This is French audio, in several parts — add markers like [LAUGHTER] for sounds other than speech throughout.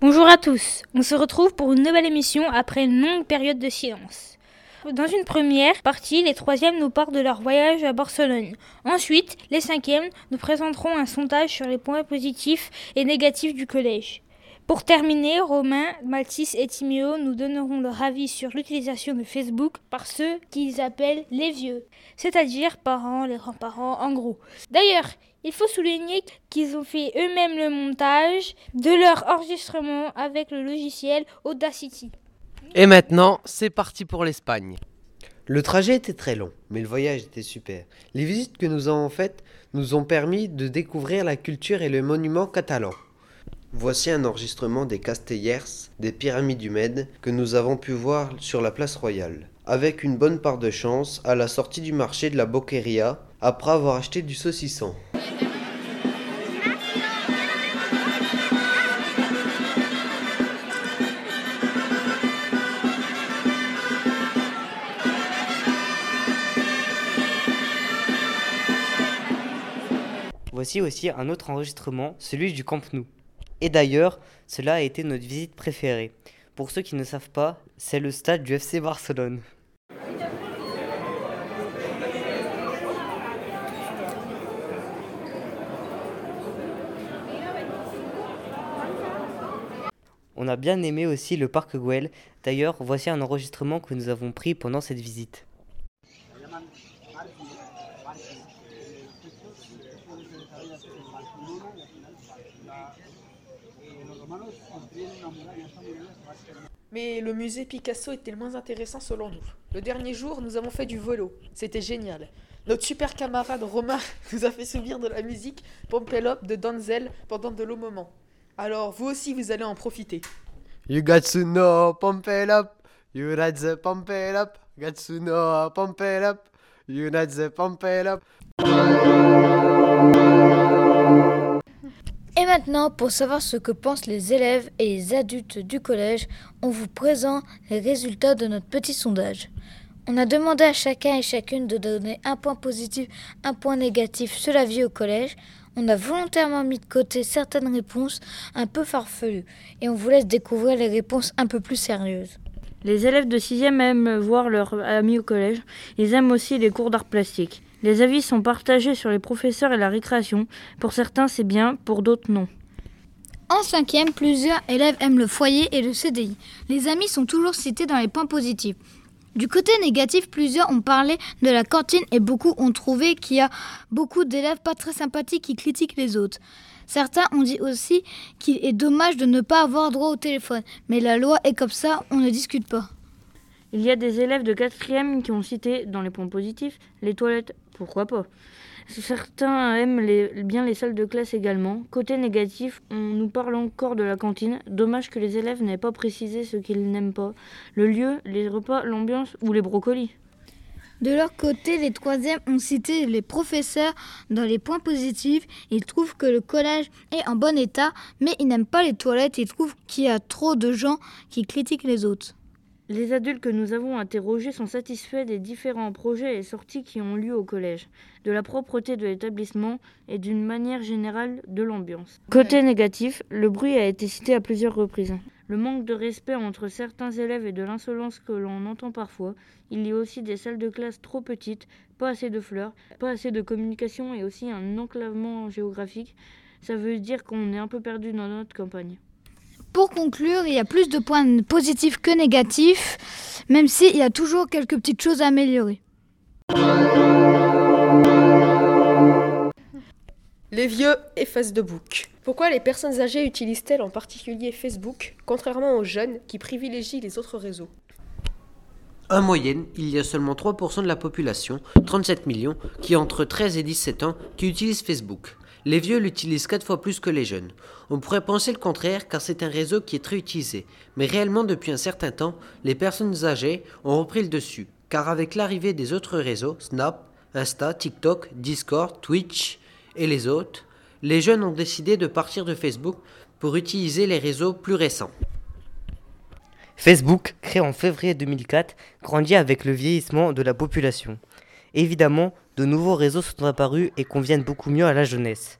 Bonjour à tous, on se retrouve pour une nouvelle émission après une longue période de silence. Dans une première partie, les troisièmes nous parlent de leur voyage à Barcelone. Ensuite, les cinquièmes nous présenteront un sondage sur les points positifs et négatifs du collège. Pour terminer, Romain, Maltis et Timéo nous donneront leur avis sur l'utilisation de Facebook par ceux qu'ils appellent les vieux, c'est-à-dire parents, les grands-parents en gros. D'ailleurs, il faut souligner qu'ils ont fait eux-mêmes le montage de leur enregistrement avec le logiciel Audacity. Et maintenant, c'est parti pour l'Espagne. Le trajet était très long, mais le voyage était super. Les visites que nous avons faites nous ont permis de découvrir la culture et le monument catalan. Voici un enregistrement des Castellers, des pyramides du Med, que nous avons pu voir sur la place royale. Avec une bonne part de chance, à la sortie du marché de la Boqueria, après avoir acheté du saucisson. Voici aussi un autre enregistrement, celui du Camp Nou. Et d'ailleurs, cela a été notre visite préférée. Pour ceux qui ne savent pas, c'est le stade du FC Barcelone. On a bien aimé aussi le parc Güell. D'ailleurs, voici un enregistrement que nous avons pris pendant cette visite. Mais le musée Picasso était le moins intéressant selon nous. Le dernier jour, nous avons fait du vélo. C'était génial. Notre super camarade Romain [LAUGHS] nous a fait subir de la musique Pompelope de Donzel pendant de longs moments. Alors, vous aussi, vous allez en profiter. You got to know up. You got it up. Got to know up. You got to pump maintenant, pour savoir ce que pensent les élèves et les adultes du collège, on vous présente les résultats de notre petit sondage. On a demandé à chacun et chacune de donner un point positif, un point négatif sur la vie au collège. On a volontairement mis de côté certaines réponses un peu farfelues et on vous laisse découvrir les réponses un peu plus sérieuses. Les élèves de 6e aiment voir leurs amis au collège. Ils aiment aussi les cours d'art plastique. Les avis sont partagés sur les professeurs et la récréation. Pour certains, c'est bien, pour d'autres, non. En cinquième, plusieurs élèves aiment le foyer et le CDI. Les amis sont toujours cités dans les points positifs. Du côté négatif, plusieurs ont parlé de la cantine et beaucoup ont trouvé qu'il y a beaucoup d'élèves pas très sympathiques qui critiquent les autres. Certains ont dit aussi qu'il est dommage de ne pas avoir droit au téléphone, mais la loi est comme ça, on ne discute pas. Il y a des élèves de 4e qui ont cité, dans les points positifs, les toilettes. Pourquoi pas? Certains aiment bien les salles de classe également. Côté négatif, on nous parle encore de la cantine. Dommage que les élèves n'aient pas précisé ce qu'ils n'aiment pas. Le lieu, les repas, l'ambiance ou les brocolis. De leur côté, les troisièmes ont cité les professeurs dans les points positifs. Ils trouvent que le collège est en bon état, mais ils n'aiment pas les toilettes. Ils trouvent qu'il y a trop de gens qui critiquent les autres. Les adultes que nous avons interrogés sont satisfaits des différents projets et sorties qui ont lieu au collège, de la propreté de l'établissement et d'une manière générale de l'ambiance. Côté négatif, le bruit a été cité à plusieurs reprises. Le manque de respect entre certains élèves et de l'insolence que l'on entend parfois. Il y a aussi des salles de classe trop petites, pas assez de fleurs, pas assez de communication et aussi un enclavement géographique. Ça veut dire qu'on est un peu perdu dans notre campagne. Pour conclure, il y a plus de points positifs que négatifs, même s'il y a toujours quelques petites choses à améliorer. Les vieux et Facebook. Pourquoi les personnes âgées utilisent-elles en particulier Facebook, contrairement aux jeunes qui privilégient les autres réseaux? En moyenne, il y a seulement 3% de la population, 37 millions, qui ont entre 13 et 17 ans, qui utilisent Facebook. Les vieux l'utilisent 4 fois plus que les jeunes. On pourrait penser le contraire car c'est un réseau qui est très utilisé. Mais réellement depuis un certain temps, les personnes âgées ont repris le dessus. Car avec l'arrivée des autres réseaux, Snap, Insta, TikTok, Discord, Twitch et les autres, les jeunes ont décidé de partir de Facebook pour utiliser les réseaux plus récents. Facebook, créé en février 2004, grandit avec le vieillissement de la population. Évidemment, de nouveaux réseaux sont apparus et conviennent beaucoup mieux à la jeunesse.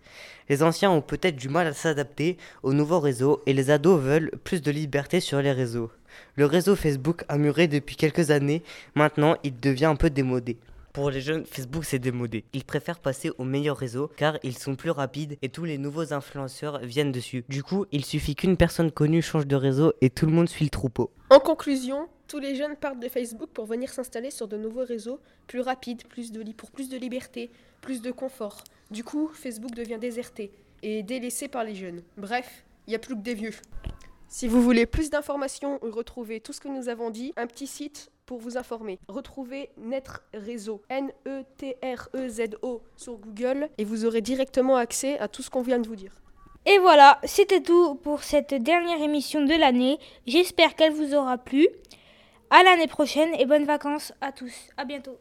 Les anciens ont peut-être du mal à s'adapter aux nouveaux réseaux et les ados veulent plus de liberté sur les réseaux. Le réseau Facebook a muré depuis quelques années, maintenant il devient un peu démodé. Pour les jeunes, Facebook c'est démodé. Ils préfèrent passer aux meilleurs réseaux car ils sont plus rapides et tous les nouveaux influenceurs viennent dessus. Du coup, il suffit qu'une personne connue change de réseau et tout le monde suit le troupeau. En conclusion, tous les jeunes partent de Facebook pour venir s'installer sur de nouveaux réseaux plus rapides, plus de pour plus de liberté, plus de confort. Du coup, Facebook devient déserté et délaissé par les jeunes. Bref, il n'y a plus que des vieux. Si vous voulez plus d'informations ou retrouver tout ce que nous avons dit, un petit site pour vous informer. Retrouvez Netre Réseau, N-E-T-R-E-Z-O sur Google et vous aurez directement accès à tout ce qu'on vient de vous dire. Et voilà, c'était tout pour cette dernière émission de l'année. J'espère qu'elle vous aura plu. À l'année prochaine et bonnes vacances à tous. À bientôt.